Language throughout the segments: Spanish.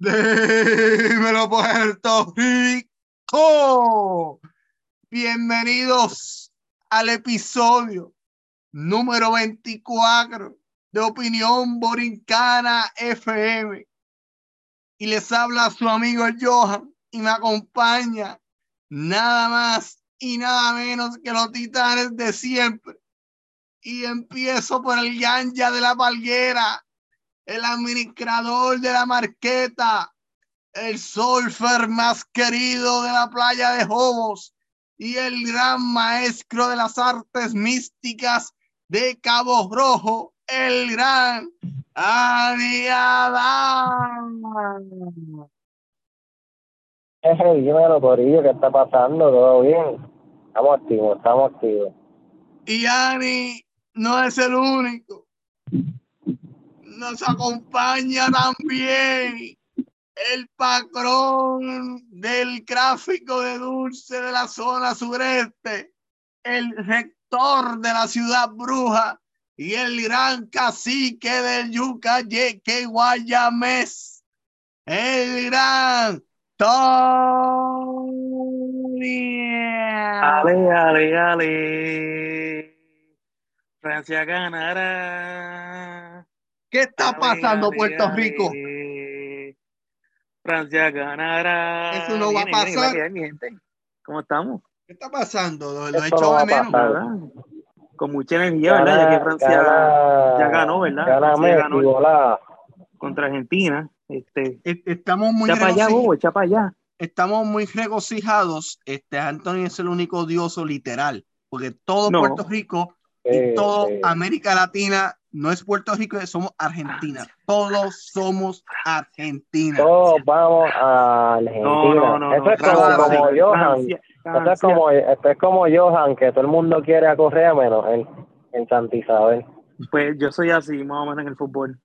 Dímelo Puerto Rico. Bienvenidos al episodio número 24 de Opinión Borincana FM. Y les habla su amigo Johan y me acompaña nada más y nada menos que los titanes de siempre. Y empiezo por el ganja de la palguera, el administrador de la marqueta, el surfer más querido de la playa de Jobos y el gran maestro de las artes místicas de Cabo Rojo, el gran Aniadán. Hey, dímelo, Corillo, ¿qué está pasando? ¿Todo bien? Estamos activos, estamos activos. Y Ani no es el único. Nos acompaña también el patrón del gráfico de dulce de la zona sureste, el rector de la ciudad bruja y el gran cacique del Yuca Yeque Guayamés, el gran Tony. Ale, ale, ale. Francia ganará. ¿Qué está pasando, Puerto. Rico? Francia ganará. Eso no va a pasar. ¿Cómo estamos? ¿Qué está pasando? Lo, lo he de a menos. pasar. Con mucha energía, ¿verdad? Ya que Francia gana- ya ganó, ¿verdad? Gana Messi, ganó. contra Argentina. Este, E- Estamos muy, echa para allá, bobo, echa para allá. estamos muy regocijados. Este Anthony es el único odioso literal, porque todo No. Puerto Rico y Sí, todo sí. América Latina no es Puerto Rico, somos Argentina. Todos somos Argentina. Todos vamos a Argentina. No, no, no. Eso no. es como, Johan. Eso es como, esto es como Johan, que todo el mundo quiere a Correa menos él, en Santa Isabel. Pues yo soy así, más o menos en el fútbol.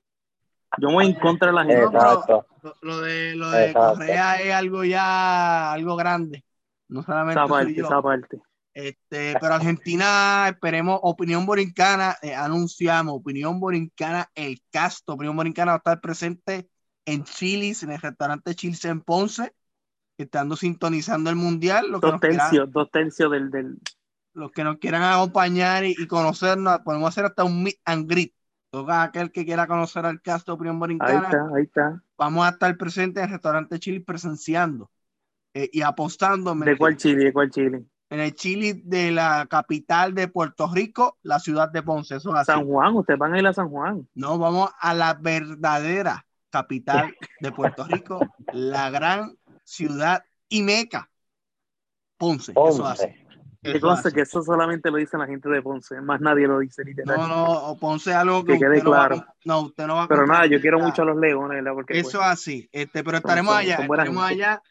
Yo voy en contra de la gente. Exacto. Lo, lo de, lo de. Correa es algo ya, algo grande. No solamente Esa parte, yo. esa parte. Este, pero Argentina, esperemos, Opinión Borincana, eh, anunciamos, Opinión Borincana, el casto, Opinión Borincana va a estar presente en Chilis, en el restaurante Chilis en Ponce, estando sintonizando el Mundial, los Dos tercios, dos tercios del, del. los que nos quieran acompañar y, y conocernos, podemos hacer hasta un meet and greet. Todo aquel que quiera conocer al casto Opinión Ahí Borincana, está, ahí está. vamos a estar presentes en el restaurante Chilis presenciando eh, y apostando en ¿De cuál Chile? ¿De cuál Chile? En el Chile de la capital de Puerto Rico, la ciudad de Ponce. Eso es así. San Juan, ustedes van a ir a San Juan. No, vamos a la verdadera capital de Puerto Rico, la gran ciudad y meca. Ponce. Eso es así. Ponce. Que conste que eso solamente lo dicen la gente de Ponce, más nadie lo dice literal. No, no, Ponce es algo que, Que quede usted no va claro. no, usted no va a Pero nada, yo quiero nada. mucho a los leones, ¿verdad? Porque Eso pues, es así. Este, pero estaremos son- allá, son estaremos gente. allá.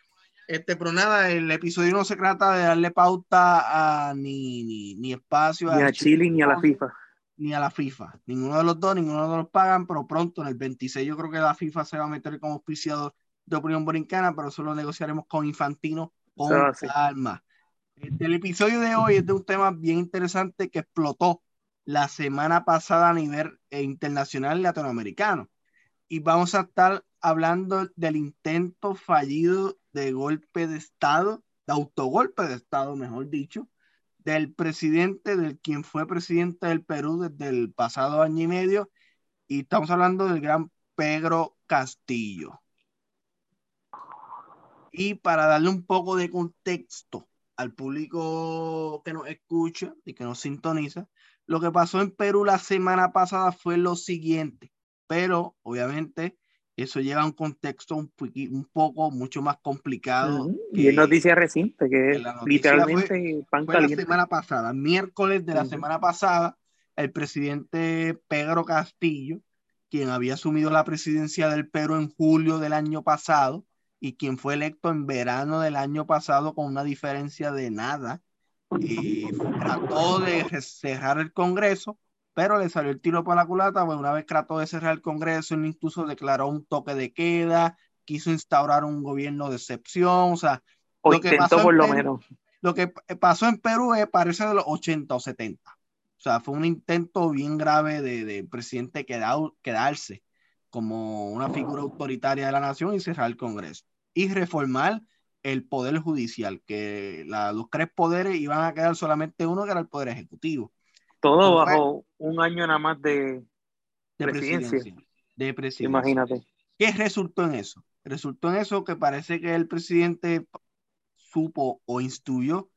Este, pero nada, el episodio no se trata de darle pauta a ni, ni, ni espacio ni a al Chile ni a la. FIFA. ni a la FIFA. Ninguno de los dos, ninguno de los pagan, pero pronto, en el 26, yo creo que la FIFA se va a meter como auspiciador de Opinión Borincana, pero eso lo negociaremos con Infantino con es así. calma. Este, el episodio de hoy es de un tema bien interesante que explotó la semana pasada a nivel eh, internacional latinoamericano. Y vamos a estar hablando del intento fallido de golpe de Estado, de autogolpe de Estado, mejor dicho, del presidente, del quien fue presidente del Perú desde el pasado año y medio, y estamos hablando del gran Pedro Castillo. Y para darle un poco de contexto al público que nos escucha y que nos sintoniza, lo que pasó en Perú la semana pasada fue lo siguiente, pero obviamente eso lleva un contexto un, un poco mucho más complicado. Ujú. que- Y es noticia reciente, que que la noticia literalmente pan fue la caliente. semana pasada, miércoles de la Ujú. semana pasada, el presidente Pedro Castillo, quien había asumido la presidencia del Perú en julio del año pasado y quien fue electo en verano del año pasado con una diferencia de nada, y trató de cerrar el Congreso, pero le salió el tiro por la culata, pues una vez trató de cerrar el Congreso, él incluso declaró un toque de queda, quiso instaurar un gobierno de excepción, o sea, O lo que pasó en por lo Perú- menos. lo que p- pasó en Perú es, parece de los 80 o 70. O sea, fue un intento bien grave de, de presidente quedado- quedarse como una figura autoritaria de la nación y cerrar el Congreso. Y reformar el poder judicial, que los tres poderes iban a quedar solamente uno, que era el poder ejecutivo. Todo bajo un año nada más de, presidencia. De presidencia. Imagínate. ¿Qué resultó en eso? Resultó en eso que parece que el presidente supo o instruyó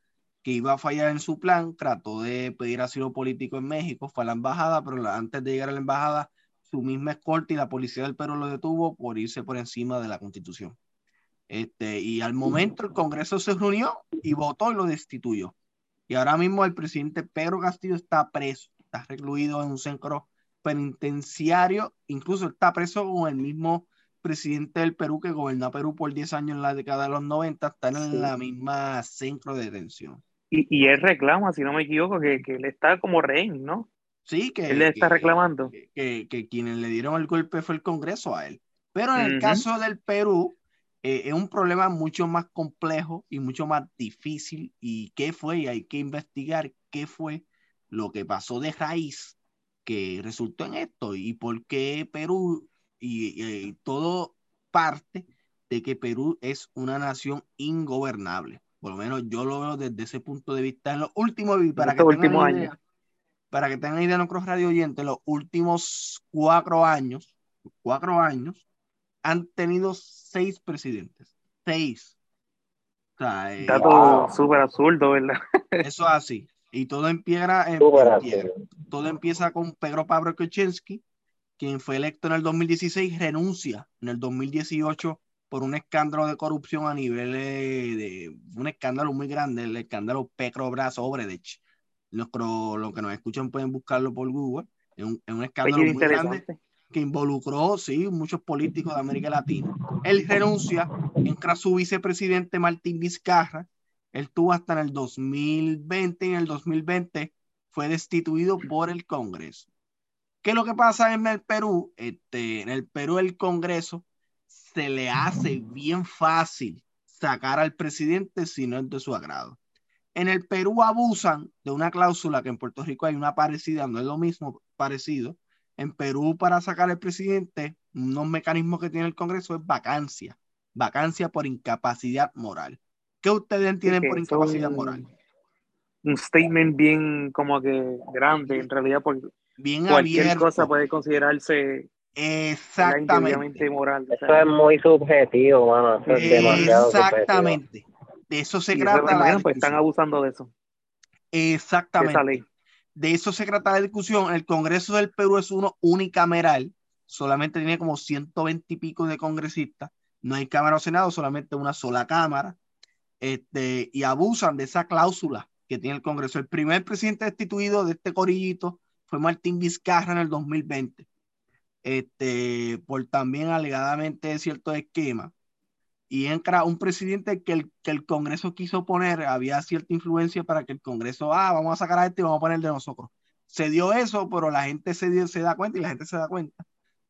que iba a fallar en su plan, trató de pedir asilo político en México, fue a la embajada, pero antes de llegar a la embajada, su misma escolta y la policía del Perú lo detuvo por irse por encima de la constitución. Este, y al momento el Congreso se reunió y votó y lo destituyó. Y ahora mismo el presidente Pedro Castillo está preso, está recluido en un centro penitenciario, incluso está preso con el mismo presidente del Perú que gobernó Perú por 10 años en la década de los 90, están en la misma centro de detención. Y, y él reclama, si no me equivoco, que, que él está como rehén, ¿no? Sí, que él le está reclamando. Que, que, quienes le dieron el golpe fue el Congreso a él. Pero en el caso del Perú, eh, es un problema mucho más complejo y mucho más difícil. ¿Y qué fue? Y hay que investigar qué fue lo que pasó de raíz que resultó en esto y por qué Perú y, todo parte de que Perú es una nación ingobernable. Por lo menos yo lo veo desde ese punto de vista en los últimos, para que tengan idea, para que tengan idea nuestros radio oyentes, los últimos cuatro años, cuatro años, han tenido seis presidentes. Seis. O sea, eh, Dato súper absurdo, ¿verdad? Eso es así. Y todo empieza, en, todo empieza con Pedro Pablo Kuczynski, quien fue electo en el 2016, renuncia en el 2018 por un escándalo de corrupción a nivel de, un escándalo muy grande, el escándalo Petrobras Obredech. Los, los que nos escuchan pueden buscarlo por Google. Es un, es un escándalo muy grande que involucró, sí, muchos políticos de América Latina. Él renuncia, entra su vicepresidente Martín Vizcarra, él tuvo hasta en el 2020 y en el 2020 fue destituido por el Congreso. ¿Qué es lo que pasa en el Perú? Este, en el Perú el Congreso se le hace bien fácil sacar al presidente si no es de su agrado. En el Perú abusan de una cláusula que en Puerto Rico hay una parecida, no es lo mismo parecido. En Perú para sacar al presidente, unos mecanismos que tiene el Congreso es vacancia, vacancia por incapacidad moral. ¿Qué ustedes entienden por incapacidad moral? Un statement bien como que grande, en realidad, porque bien cualquier cosa puede considerarse exactamente moral. Eso es muy subjetivo, mano. Eso es demasiado exactamente. De eso se trata la pues están abusando de eso. Exactamente. De eso se trata la discusión. El Congreso del Perú es uno unicameral, solamente tiene como 120 y pico de congresistas. No hay Cámara o Senado, solamente una sola Cámara. Este, y abusan de esa cláusula que tiene el Congreso. El primer presidente destituido de este corillito fue Martín Vizcarra en el 2020, este, por también alegadamente cierto esquema. Y entra un presidente que el, que el Congreso quiso poner, había cierta influencia para que el Congreso, ah, vamos a sacar a este y vamos a poner de nosotros. Se dio eso, pero la gente se, se da cuenta y la gente se da cuenta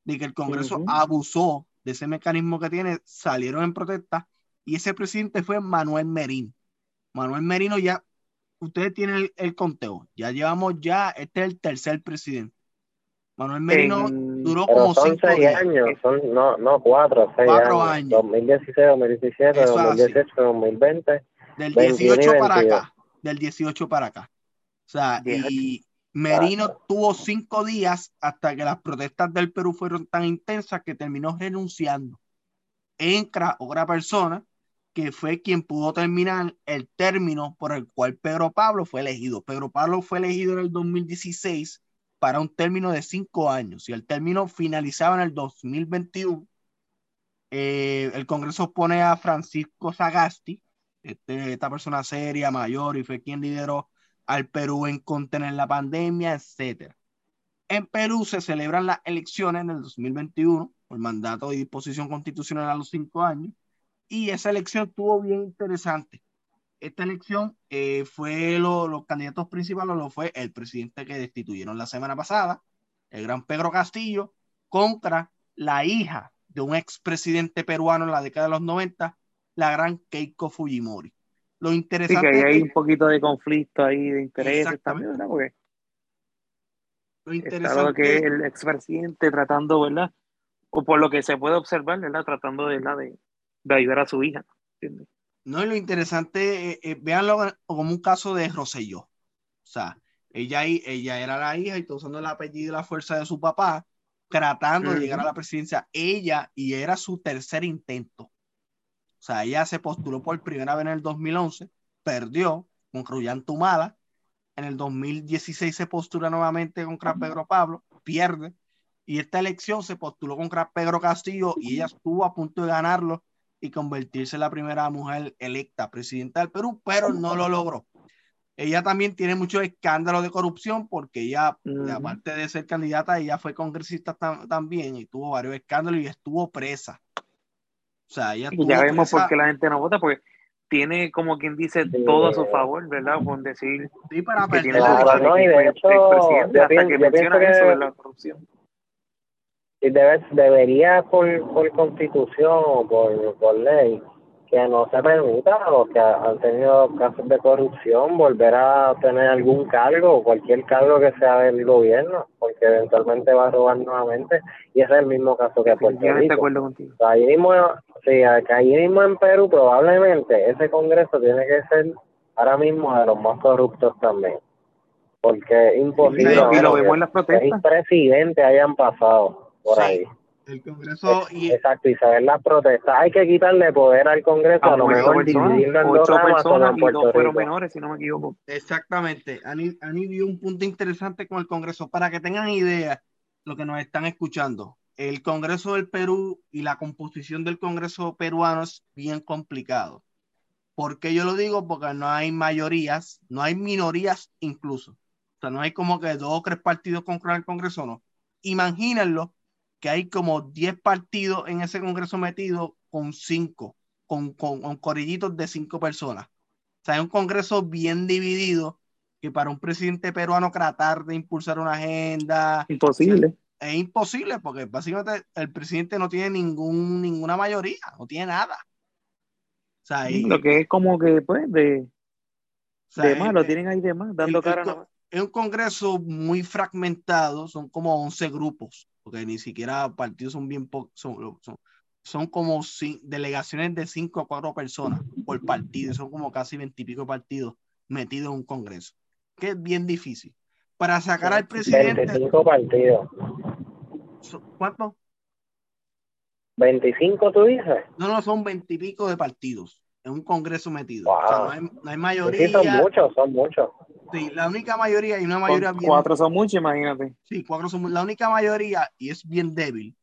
de que el Congreso abusó de ese mecanismo que tiene, salieron en protesta y ese presidente fue Manuel Merino. Manuel Merino ya, ustedes tienen el, conteo, ya llevamos ya, este es el tercer presidente. Manuel Merino duró como son cinco seis años, son, no, no, cuatro, seis cuatro años. 2016, 2017, 2018, 2020. Del 18 para acá, del 18 para acá. O sea, y Merino tuvo cinco días hasta que las protestas del Perú fueron tan intensas que terminó renunciando. Entra otra persona que fue quien pudo terminar el término por el cual Pedro Pablo fue elegido. Pedro Pablo fue elegido en el 2016 para un término de cinco años y el término finalizaba en el 2021. Eh, el Congreso pone a Francisco Sagasti, este, esta persona seria, mayor, y fue quien lideró al Perú en contener la pandemia, etc. En Perú se celebran las elecciones en el 2021 por mandato y disposición constitucional a los cinco años y esa elección estuvo bien interesante. Esta elección eh, fue los candidatos principales, lo fue el presidente que destituyeron la semana pasada, el gran Pedro Castillo, contra la hija de un expresidente peruano en la década de los 90, la gran Keiko Fujimori. Lo interesante sí, que hay un poquito de conflicto ahí de intereses también, ¿verdad? lo interesante que el expresidente tratando, ¿verdad? o por lo que se puede observar, ¿verdad? Tratando de, de, de ayudar a su hija. ¿entiendes? No, y lo interesante, eh, eh, véanlo como un caso de Rosselló. O sea, ella, ella era la hija y todo usando el apellido y la fuerza de su papá, tratando de llegar a la presidencia. Ella, y era su tercer intento. O sea, ella se postuló por primera vez en el 2011, perdió con Cruyán Tumala. En el 2016 se postula nuevamente contra Pedro Pablo, pierde. Y esta elección se postuló contra Pedro Castillo y ella estuvo a punto de ganarlo y convertirse en la primera mujer electa presidenta del Perú, pero no lo logró. Ella también tiene muchos escándalos de corrupción porque ella, aparte de ser candidata, ella fue congresista también y tuvo varios escándalos y estuvo presa. O sea, ella y ya vemos por qué la gente no vota, porque tiene como quien dice todo a su favor, ¿verdad? Por decir sí, para que tiene la no, y de hecho, hasta que menciona eso de la corrupción y debe, debería por, por constitución o por, por ley que no se permita a los que han tenido casos de corrupción volver a tener algún cargo o cualquier cargo que sea del gobierno, porque eventualmente va a robar nuevamente y ese es el mismo caso que Puerto Rico. acuerdo contigo. Ahí mismo, sí, ahí mismo en Perú probablemente ese Congreso tiene que ser ahora mismo de los más corruptos también, porque es imposible y lo vemos en las protestas. que presidente hayan pasado por ahí. El Congreso y... Exacto, y saber las protestas. Hay que quitarle poder al Congreso, a, lo mejor dividirlo en dos personas y dos fueron menores, si no me equivoco. Exactamente. Ani, Ani vio un punto interesante con el Congreso. Para que tengan idea, lo que nos están escuchando, el Congreso del Perú y la composición del Congreso peruano es bien complicado. ¿Por qué yo lo digo? Porque no hay mayorías, no hay minorías incluso. O sea, no hay como que dos o tres partidos contra el Congreso, no. Imagínenlo que hay como 10 partidos en ese Congreso metido con 5, con, con, con, corillitos de 5 personas. O sea, es un Congreso bien dividido que para un presidente peruano tratar de impulsar una agenda... Imposible. es imposible porque básicamente el presidente no tiene ningún, ninguna mayoría, no tiene nada. O sea, Lo que es como que, pues, de, de más, lo tienen ahí de más, dando cara. es un congreso muy fragmentado, son como 11 grupos porque ni siquiera partidos son bien son, son, son, como delegaciones de cinco a cuatro personas por partido, son como casi veintipico partidos metidos en un congreso, que es bien difícil. Para sacar al presidente. 25 partidos. ¿Cuánto? 25 tú dices. No, no, son veintipico de partidos en un congreso metido. no, hay, no, hay, mayoría. Sí, son muchos, son muchos. Sí, la única mayoría y una mayoría bien, Cuatro son muchos, imagínate. Sí, cuatro son La única mayoría, y es bien débil,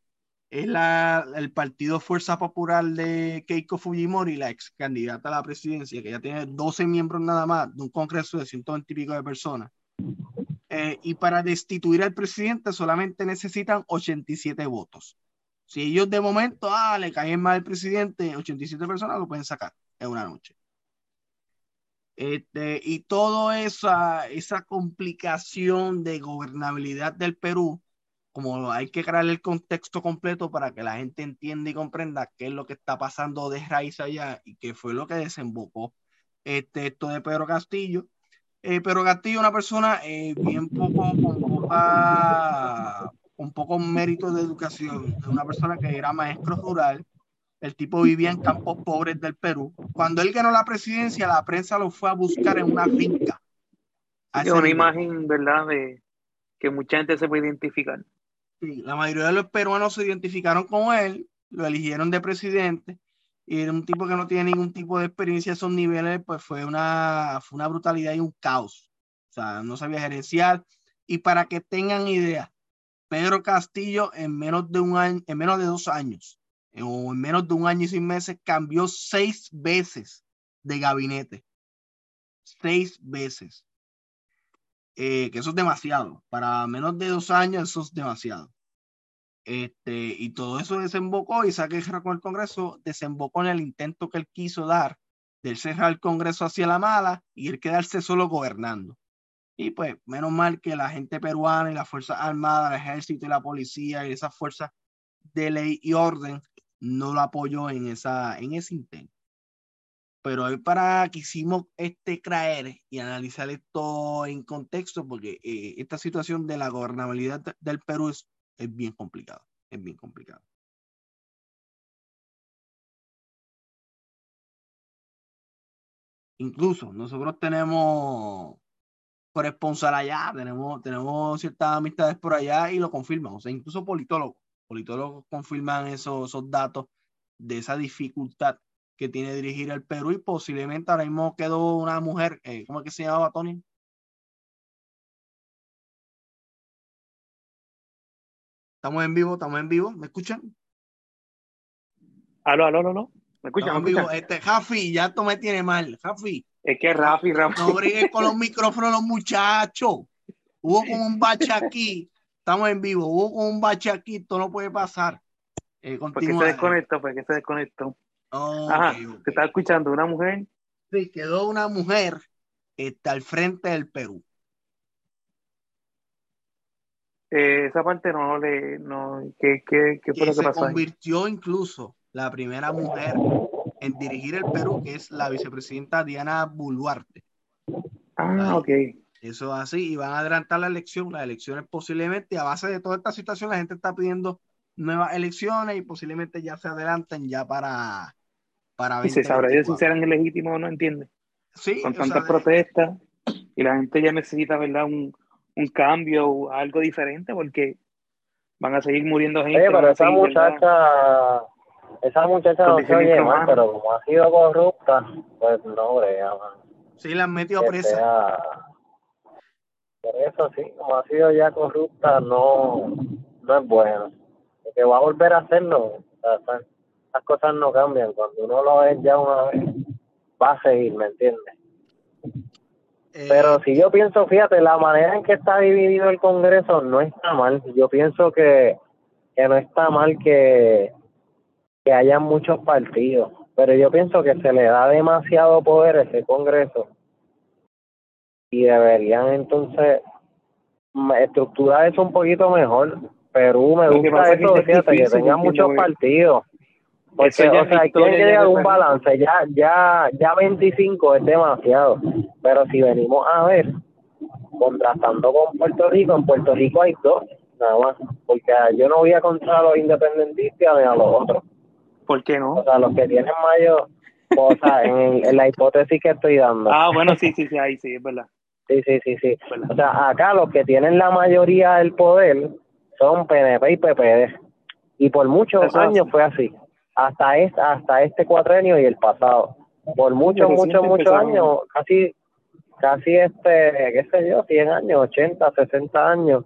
es la, el Partido Fuerza Popular de Keiko Fujimori, la ex candidata a la presidencia, que ya tiene 12 miembros nada más de un congreso de 120 y pico de personas. Eh, y para destituir al presidente solamente necesitan 87 votos. Si ellos de momento, ah, le caen mal al presidente, 87 personas lo pueden sacar en una noche. Este, y toda esa, esa complicación de gobernabilidad del Perú, como hay que crear el contexto completo para que la gente entienda y comprenda qué es lo que está pasando de raíz allá y qué fue lo que desembocó este, esto de Pedro Castillo. Eh, Pedro Castillo, una persona eh, bien poco, con poca, con poco mérito de educación, una persona que era maestro rural, el tipo vivía en campos pobres del Perú. Cuando él ganó la presidencia, la prensa lo fue a buscar en una finca. Es una imagen, ¿verdad?, de que mucha gente se puede identificar. Sí, la mayoría de los peruanos se identificaron con él, lo eligieron de presidente, y era un tipo que no tiene ningún tipo de experiencia a esos niveles, pues fue una, fue una brutalidad y un caos. O sea, no sabía gerenciar. Y para que tengan idea, Pedro Castillo en menos de un año, en menos de dos años, o en menos de un año y seis meses, cambió seis veces de gabinete. Seis veces. Eh, que eso es demasiado. Para menos de dos años, eso es demasiado. Este, y todo eso desembocó y saqué con el Congreso, desembocó en el intento que él quiso dar de cerrar el Congreso hacia la mala y él quedarse solo gobernando. Y pues, menos mal que la gente peruana y las Fuerzas Armadas, el Ejército y la Policía y esas fuerzas de ley y orden no lo apoyó en, esa, en ese intento. Pero hoy para quisimos este, creer y analizar esto en contexto, porque eh, esta situación de la gobernabilidad del Perú es, es bien complicado, es bien complicado. Incluso nosotros tenemos corresponsal allá, tenemos, tenemos ciertas amistades por allá y lo confirman, o sea, incluso politólogos politólogos confirman esos, esos datos de esa dificultad que tiene dirigir el Perú y posiblemente ahora mismo quedó una mujer, eh, ¿cómo es que se llamaba Tony? Estamos en vivo, estamos en vivo, ¿me escuchan? Aló, aló, aló, aló. ¿Me escuchan? ¿Me escuchan? Este, Jafi, ya esto me tiene mal, Jafi. Es que Rafi, Rafi. No brigues con los micrófonos los muchachos. Hubo como un bache aquí. Estamos en vivo. Hubo un bache aquí. Esto no puede pasar. Eh, ¿Por qué se desconectó? ¿Por qué se desconectó? Ajá, okay, okay. ¿Te escuchando? ¿Una mujer? Sí, quedó una mujer está al frente del Perú. Eh, esa parte no le. No, ¿Qué, qué, qué fue lo que pasó? Se convirtió ahí? incluso la primera mujer en dirigir el Perú, que es la vicepresidenta Diana Boluarte. Ah, ok. Eso así, y van a adelantar la elección, las elecciones posiblemente, a base de toda esta situación, la gente está pidiendo nuevas elecciones y posiblemente ya se adelanten ya para... para y se sabrá si serán legítimos o no, entiende. Sí. Con tantas sea, protestas y la gente ya necesita, ¿verdad? Un, un cambio o algo diferente porque van a seguir muriendo gente. Oye, pero esa muchacha... ¿verdad? Esa muchacha no se oye mal, pero como ha sido corrupta, pues no, brega, Sí, la han metido presa. Sea, por eso sí, como ha sido ya corrupta, no, no es bueno. Porque va a volver a hacerlo. O sea, las cosas no cambian. Cuando uno lo ve ya una vez, va a seguir, ¿me entiendes? Eh, pero si yo pienso, fíjate, la manera en que está dividido el Congreso no está mal. Yo pienso que, que no está mal que que haya muchos partidos, pero yo pienso que se le da demasiado poder a ese Congreso y deberían entonces estructurar eso un poquito mejor. Perú me gusta eso, fíjate, que tengan muchos partidos. Porque, o sea, hay que llegar un balance. Ya, ya, ya 25 es demasiado. Pero si venimos a ver, contrastando con Puerto Rico, en Puerto Rico hay dos, nada más. Porque yo no voy a contra a los independentistas ni a los otros. ¿Por qué no? O sea, los que tienen mayor, o sea, en, en, la hipótesis que estoy dando. Ah, bueno, sí, sí, sí, ahí sí, es verdad. Sí, sí, sí, sí. O sea, acá los que tienen la mayoría del poder son PNP y PPD. Y por muchos Eso años fue así. Hasta este, hasta este cuatrenio y el pasado. Por muchos, muchos, muchos años, casi, casi este, qué sé yo, 100 años, 80, 60 años,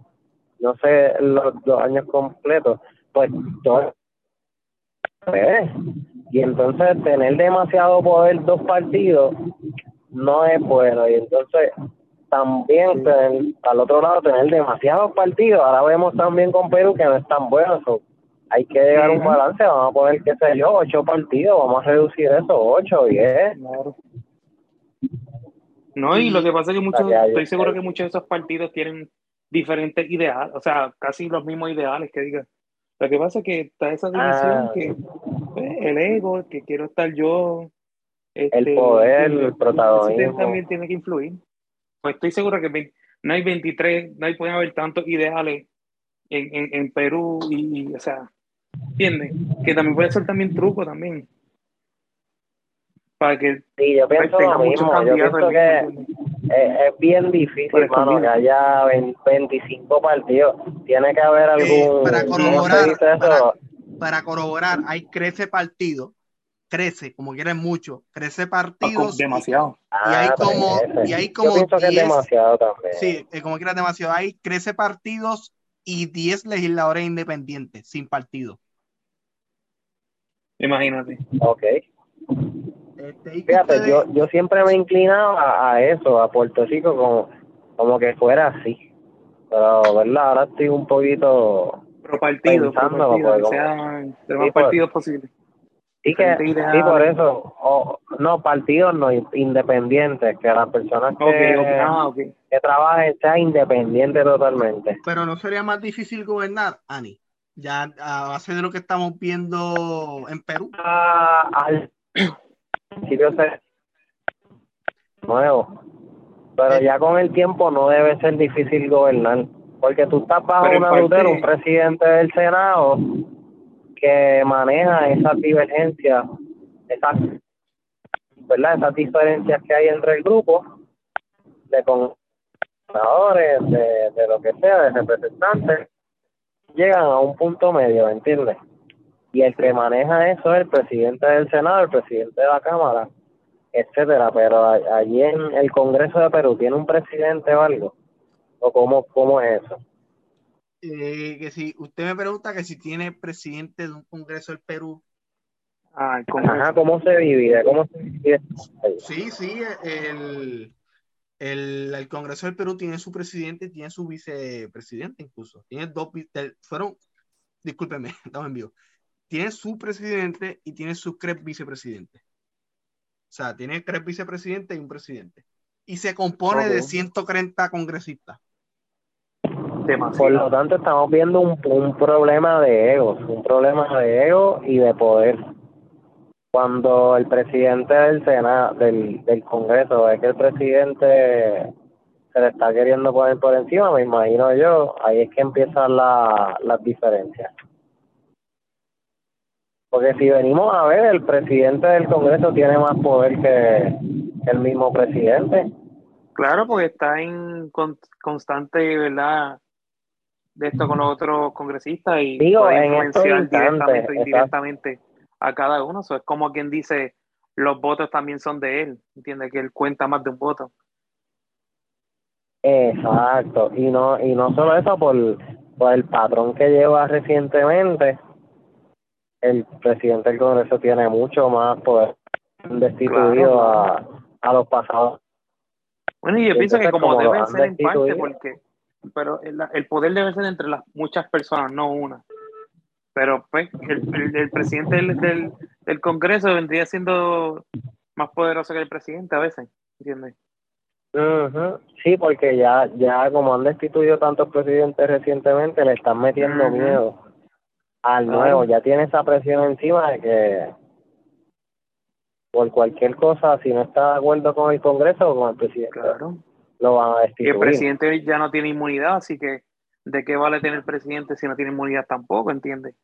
no sé los, los años completos, pues todo y entonces tener demasiado poder dos partidos no es bueno. Y entonces también tener, al otro lado tener demasiados partidos. Ahora vemos también con Perú que no es tan bueno. hay que llegar a un balance. Vamos a poner, qué sé yo, ocho partidos. Vamos a reducir eso, ocho, diez. No, y lo que pasa es que muchos, estoy seguro que muchos de esos partidos tienen diferentes ideales, o sea, casi los mismos ideales que digan lo que pasa es que está esa división ah. que el ego, que quiero estar yo. Este, el poder, el, protagonismo. También tiene que influir. Pues estoy seguro que no hay 23, no hay, pueden haber tantos ideales en, en, en Perú y, o sea, ¿entiendes? Que también puede ser también truco también. Para que sí, yo pienso lo mismo. Yo pienso que es, bien difícil, hermano, que haya 25 partidos. Tiene que haber algún. para corroborar, para, corroborar, hay crece partidos, crece, como quieren mucho, crece partidos. Demasiado. Y, hay ah, como. Y hay como Yo pienso 10, que es demasiado también. Sí, como quieras, demasiado. Hay crece partidos y 10 legisladores independientes, sin partido. Imagínate. Ok. Este, Fíjate, yo, yo siempre me he inclinado a, eso, a Puerto Rico, como, como que fuera así. Pero, ¿verdad? Ahora estoy un poquito. Pro partido, pro partido que sean de más partidos posibles. Sí, que, sí, por eso. no, partidos no, independientes, que las personas que, okay, okay. Ah, okay. que trabajen sean independientes totalmente. Pero no sería más difícil gobernar, Ani, ya a base de lo que estamos viendo en Perú. Ah, al principio se nuevo. Pero ya con el tiempo no debe ser difícil gobernar. Porque tú estás bajo una tutela, un presidente del Senado que maneja esas divergencias, esas ¿verdad? Esas diferencias que hay entre el grupo de conservadores, de, de lo que sea, de representantes, llegan a un punto medio, ¿entiendes? Y el que maneja eso es el presidente del Senado, el presidente de la Cámara, etcétera. Pero allí en el Congreso de Perú, ¿tiene un presidente o algo? ¿O cómo, cómo es eso? Eh, que si usted me pregunta que si tiene presidente de un Congreso del Perú. Ah, ¿cómo se divide? ¿Cómo se divide? Sí, sí, el, el, el, Congreso del Perú tiene su presidente y tiene su vicepresidente incluso. Tiene dos, fueron, discúlpeme, estamos en vivo. Tiene su presidente y tiene su tres vicepresidentes. O sea, tiene tres vicepresidentes y un presidente. Y se compone de 130 congresistas. Por lo tanto, estamos viendo un, un problema de egos, un problema de ego y de poder cuando el presidente del Senado, del, del Congreso, ve que el presidente se le está queriendo poner por encima, me imagino yo, ahí es que empiezan la, las diferencias. Porque si venimos a ver, el presidente del Congreso tiene más poder que el mismo presidente. Claro, porque está en constante, ¿verdad? De esto con los otros congresistas y Digo, puede influenciar directamente o indirectamente a cada uno. Eso es como quien dice, los votos también son de él, entiende que él cuenta más de un voto. Exacto, y no y no solo eso, por, por el patrón que lleva recientemente, el presidente del Congreso tiene mucho más poder destituido a, a los pasados. Bueno, y yo pienso que como debe ser en parte, porque pero el, el poder debe ser entre las muchas personas, no una. Pero pues el, el, presidente del, del, Congreso vendría siendo más poderoso que el presidente a veces, ¿entiendes? Sí, porque ya, ya como han destituido tantos presidentes recientemente, le están metiendo miedo al nuevo, ya tiene esa presión encima de que por cualquier cosa, si no está de acuerdo con el Congreso o con el presidente, lo van a destituir. el presidente ya no tiene inmunidad, así que ¿de qué vale tener presidente si no tiene inmunidad tampoco, entiendes?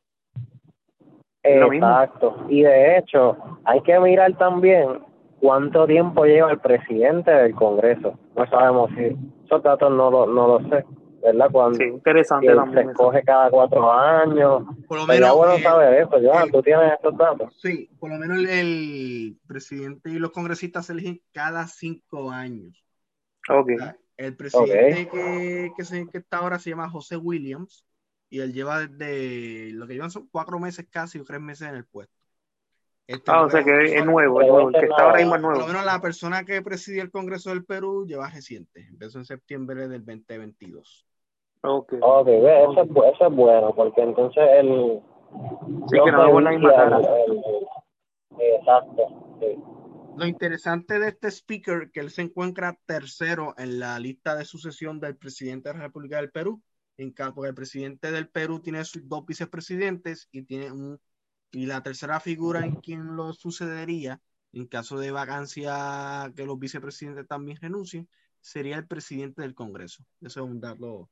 Exacto. Y de hecho, hay que mirar también cuánto tiempo lleva el presidente del Congreso. No sabemos si esos datos no lo, no lo sé, ¿verdad? Cuando sí, interesante se escoge cada cuatro años. Por lo menos. bueno saber eso, Joan, tú tienes estos datos. Sí, por lo menos el, presidente y los congresistas se eligen cada cinco años. Ok. El presidente que, que, se, que está ahora se llama José Williams y él lleva desde lo que llevan son cuatro meses casi o tres meses en el puesto. Este ah, o sea que es nuevo, el que está ahora mismo es nuevo. Por lo menos la persona que presidía el Congreso del Perú lleva reciente, empezó en septiembre del 2022. Ok, okay eso, es, eso es bueno, porque entonces el... Sí, que no la misma Exacto, sí. Lo interesante de este speaker que él se encuentra tercero en la lista de sucesión del presidente de la República del Perú, en porque el presidente del Perú tiene sus dos vicepresidentes y tiene un y la tercera figura en quien lo sucedería en caso de vacancia que los vicepresidentes también renuncien sería el presidente del Congreso. Eso es un dato,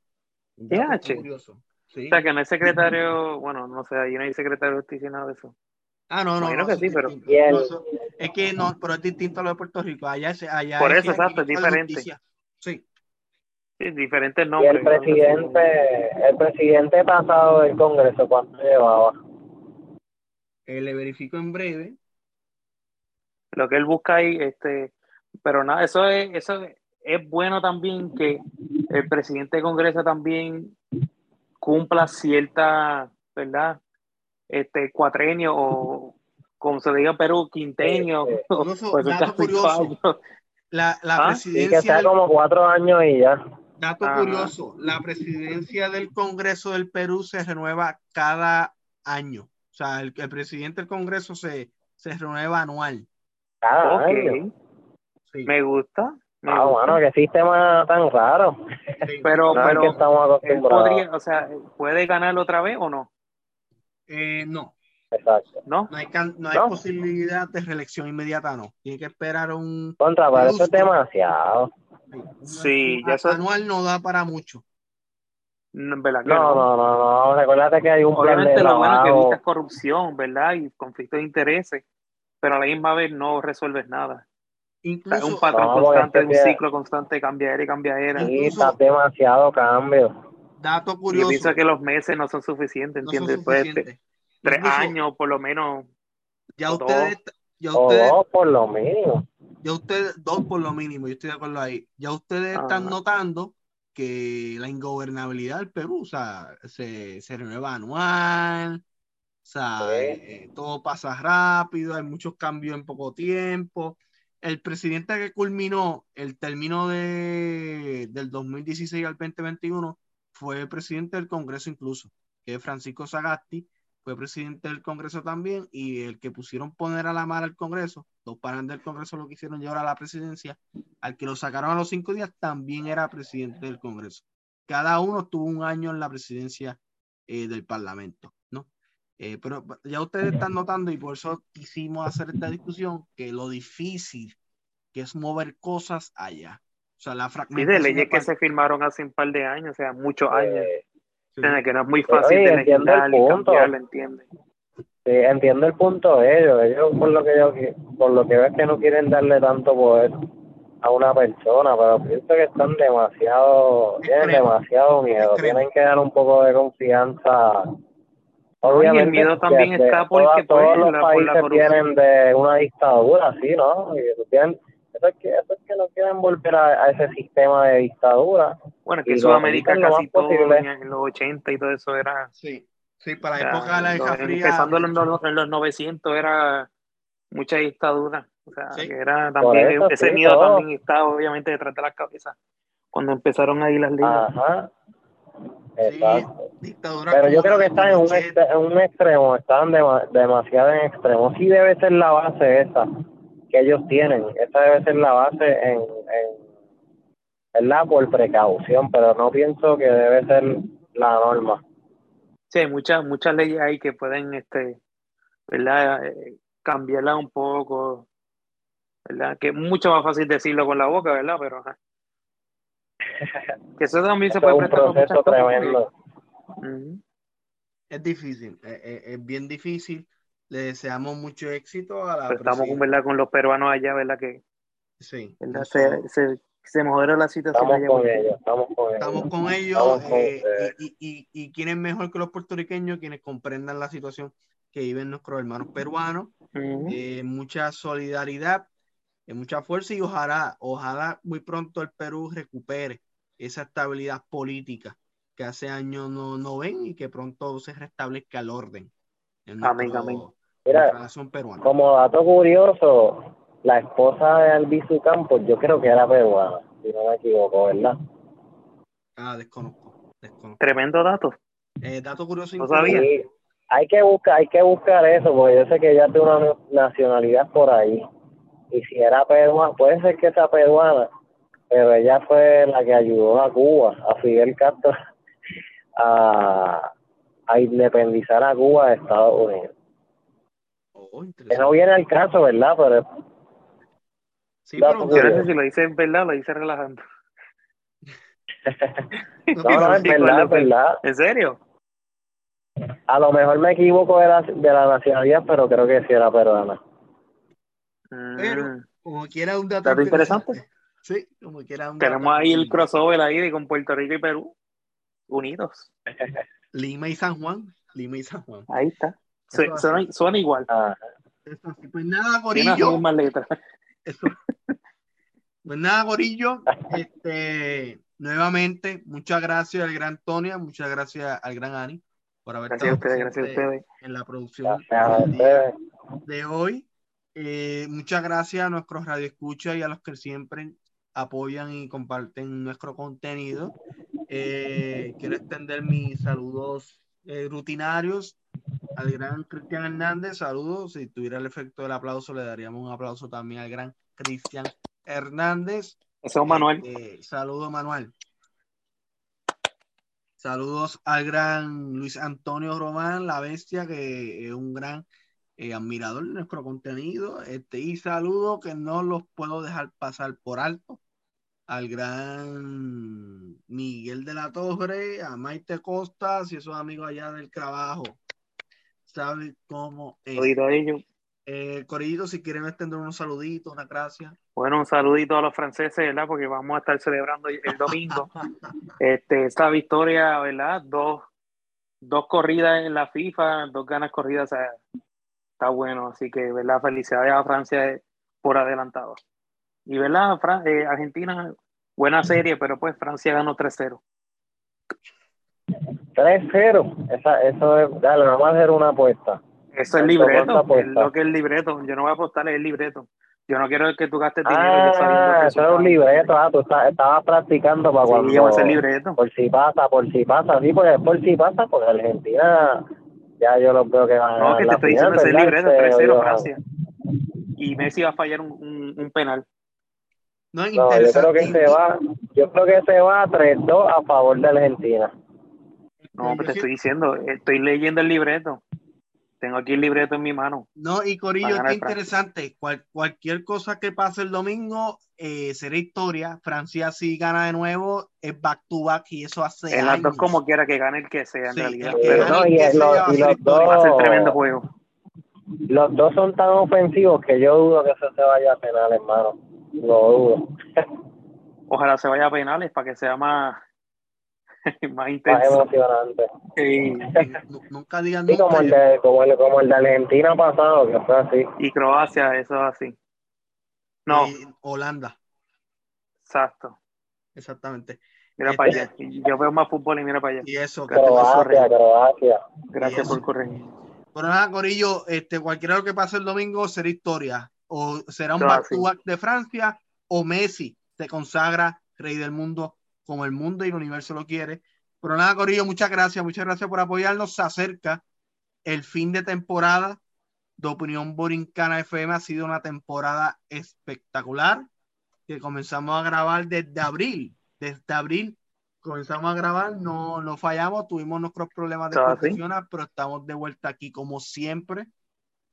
curioso. O sea, que no hay secretario, bueno, no sé, ahí no hay secretario de justicia nada de eso. Ah, no, no. no que sí, pero. es que no, pero es distinto a lo de Puerto Rico. Allá, allá Por eso, exacto, es diferente. Sí. Sí, diferentes nombres. el presidente, el presidente pasado del Congreso, ¿cuánto llevaba? Eh, le verifico en breve. Lo que él busca ahí, este, pero nada, eso es, eso es bueno también que el presidente del Congreso también cumpla cierta, ¿verdad? Este cuatrenio o como se diga Perú, quinteño. pues, La, la ¿Ah? presidencia. que está como cuatro años y ya. Dato curioso, la presidencia del Congreso del Perú se renueva cada año. O sea, el, presidente del Congreso se, se renueva anual. Cada año. Me gusta. ah, bueno, qué sistema tan raro. Pero, pero podría, o sea, ¿puede ganar otra vez o no? Eh, no. Exacto. ¿No? No hay, no hay posibilidad de reelección inmediata, no. Tiene que esperar un. Contra, para eso es demasiado. Sí, ya eso... Anual no da para mucho. No, no, no, no, Recuerda que hay un Obviamente lo bueno es que evitas corrupción, ¿verdad? Y conflicto de intereses. pero a la misma vez no resuelves nada. Incluso, es un patrón constante, un ciclo constante, cambiar y cambiar. Sí, está demasiado cambio. Dato curioso. Yo pienso que los meses no son suficientes, ¿entiendes? Suficientes. tres años, por lo menos. Ya ustedes, ya ustedes, dos por lo mínimo. Ya ustedes, dos por lo mínimo, yo estoy de acuerdo ahí. Ya ustedes están notando que la ingobernabilidad del Perú, o sea, se, se renueva anual, o sea, eh, todo pasa rápido, hay muchos cambios en poco tiempo. El presidente que culminó el término de, del 2016 al 2021 fue presidente del Congreso incluso, que Francisco Sagasti, fue presidente del Congreso también, y el que pusieron poner a la mala al Congreso, dos panes del Congreso lo quisieron llevar a la presidencia, al que lo sacaron a los cinco días también era presidente del Congreso. Cada uno tuvo un año en la presidencia eh, del Parlamento. Eh, pero ya ustedes están notando y por eso quisimos hacer esta discusión, que lo difícil que es mover cosas allá. O sea, la fragmentación. Sí, de leyes que se firmaron hace un par de años, o sea, muchos años. Que no es muy fácil de legislar y. Sí, entiendo el punto de ellos. Ellos, por lo que yo, por lo que veo, es que no quieren darle tanto poder a una persona, pero pienso que están demasiado, tienen demasiado miedo. Tienen que dar un poco de confianza Obviamente, y el miedo también está porque todos pues, los países vienen de una dictadura, sí, ¿no? Y eso, es que, eso es que no quieren volver a, ese sistema de dictadura. Bueno, que Sudamérica casi todo en los 80 y todo eso era... Sí, sí, para la época de la Guerra Fría... Empezando en los, en los 900 era mucha dictadura. O sea, que era también, ese miedo también estaba obviamente detrás de las cabezas cuando empezaron ahí las leyes. Ajá. Pero yo creo que están en un, en un extremo, están demasiado en extremo. Sí debe ser la base esa que ellos tienen. Esa debe ser la base en, en la Por precaución, pero no pienso que debe ser la norma. Sí, hay muchas, muchas leyes ahí que pueden, este, ¿verdad? Eh, cambiarla un poco, ¿verdad? Que es mucho más fácil decirlo con la boca, ¿verdad? Pero que eso también se puede prestar proceso tremendo. Es difícil, es, bien difícil. Le deseamos mucho éxito a la Pero Estamos con, ¿verdad? con los peruanos allá, ¿verdad? Que sí, se, se, se, mejoró la situación estamos Con ellos, estamos con ellos. Estamos con ellos. Eh, y, y, y, quién es mejor que los puertorriqueños, quienes comprendan la situación que viven nuestros hermanos peruanos. Eh, mucha solidaridad mucha fuerza y ojalá, ojalá muy pronto el Perú recupere esa estabilidad política que hace años no, no ven y que pronto se restablezca el orden. En amén, amén. Mira, como dato curioso, la esposa de Albizu Campos, yo creo que era peruana, si no me equivoco, ¿verdad? Ah, desconozco. Tremendo dato. Eh, dato curioso. No sabía. hay que buscar, hay que buscar eso, porque yo sé que ella tiene una nacionalidad por ahí y si era peruana, puede ser que sea peruana, pero ella fue la que ayudó a Cuba, a Fidel Castro, a, a independizar a Cuba de Estados Unidos. Oh, que no viene al caso, ¿verdad? Pero Sí, pero si lo dice en verdad, lo dice relajando. no, no, es verdad, es verdad. ¿En serio? A lo mejor me equivoco de la, de la nacionalidad, pero creo que sí era peruana. Pero, ah. como quiera un dato interesante. Sí, como quiera un Tenemos ahí el crossover ahí con Puerto Rico y Perú unidos. Lima y San Juan. Lima y San Juan. Ahí está. Suena, igual. Ah. Pues nada, Gorillo. Pues nada, Gorillo. Este, nuevamente, muchas gracias al gran Tonia, muchas gracias al gran Ani por haber estado en la producción de hoy. Eh, muchas gracias a nuestros radioescuchas y a los que siempre apoyan y comparten nuestro contenido. Eh, quiero extender mis saludos eh, rutinarios al gran Cristian Hernández. Saludos. Si tuviera el efecto del aplauso, le daríamos un aplauso también al gran Cristian Hernández. Ese es Manuel. saludos, Manuel. Saludos al gran Luis Antonio Román, la bestia, que es un gran eh, admirador de nuestro contenido. Este, y saludo que no los puedo dejar pasar por alto al gran Miguel de la Torre, a Maite Costas y esos amigos allá del trabajo. ¿Saben cómo es? Oído ellos. Eh, Corillito, si quieren extender unos saluditos, una gracia. Bueno, un saludito a los franceses, ¿verdad? Porque vamos a estar celebrando el domingo este, esta victoria, ¿verdad? Dos, dos corridas en la FIFA, dos ganas corridas, está bueno. Así que, ¿verdad? Felicidades a Francia por adelantado. Y, ¿verdad? Eh, Argentina, buena serie, pero pues Francia ganó 3-0. 3-0, eso es, dale, vamos a hacer una apuesta. Eso es libreto, es lo que es libreto. Yo no voy a apostar, es el libreto. Yo no quiero que tú gastes dinero. Ah, eso es un libreto. Ah, tú estabas practicando para sí, cuando. Sí, libreto. Por si pasa, por si pasa. Sí, pues por si pasa, porque Argentina ya yo lo veo que van a No, que te estoy diciendo ese libreto, 3-0 Francia. Y Messi va a fallar un, un, penal. No, no yo creo que se va, yo creo que se va 3-2 a favor de Argentina. No, pues te estoy diciendo, estoy leyendo el libreto. Tengo aquí el libreto en mi mano. No, y Corillo, qué interesante. cualquier cosa que pase el domingo eh, será historia. Francia si gana de nuevo, es back to back y eso hace. En las dos como quiera que gane el que sea en realidad. Pero no, y, los dos, va a ser tremendo juego. Los dos son tan ofensivos que yo dudo que eso se vaya a penal, hermano. Lo dudo. Ojalá se vaya a penales para que sea más más intenso. Más emocionante. Sí. nunca digan sí, como, el de, como, el, como el de Argentina pasado, que fue así. Y Croacia, eso es así. No. Holanda. Exacto. Exactamente. Mira este, para allá. Yo veo más fútbol y mira para allá. Y eso, Croacia, Croacia. Gracias por corregir. Bueno, nada, Corillo, este, cualquiera lo que pase el domingo será historia. O será un back de Francia, o Messi se consagra rey del mundo como el mundo y el universo lo quiere. Pero nada, Corillo, muchas gracias, muchas gracias por apoyarnos. Se acerca el fin de temporada de Opinión Borincana FM. Ha sido una temporada espectacular que comenzamos a grabar desde abril. Desde abril comenzamos a grabar, no, no fallamos, tuvimos nuestros problemas de profesional, pero estamos de vuelta aquí como siempre.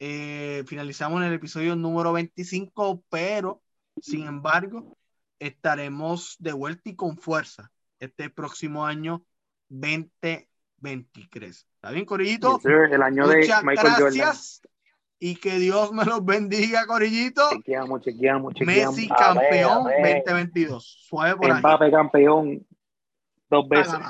Eh, finalizamos en el episodio número 25, pero sin embargo, estaremos de vuelta y con fuerza este próximo año 2023. ¿Está bien, Corillito? el año Muchas de Michael gracias. Y que Dios me los bendiga, Corillito. Chequeamos, chequeamos, chequeamos. Messi campeón 2022. Suave por Mbappé campeón dos veces.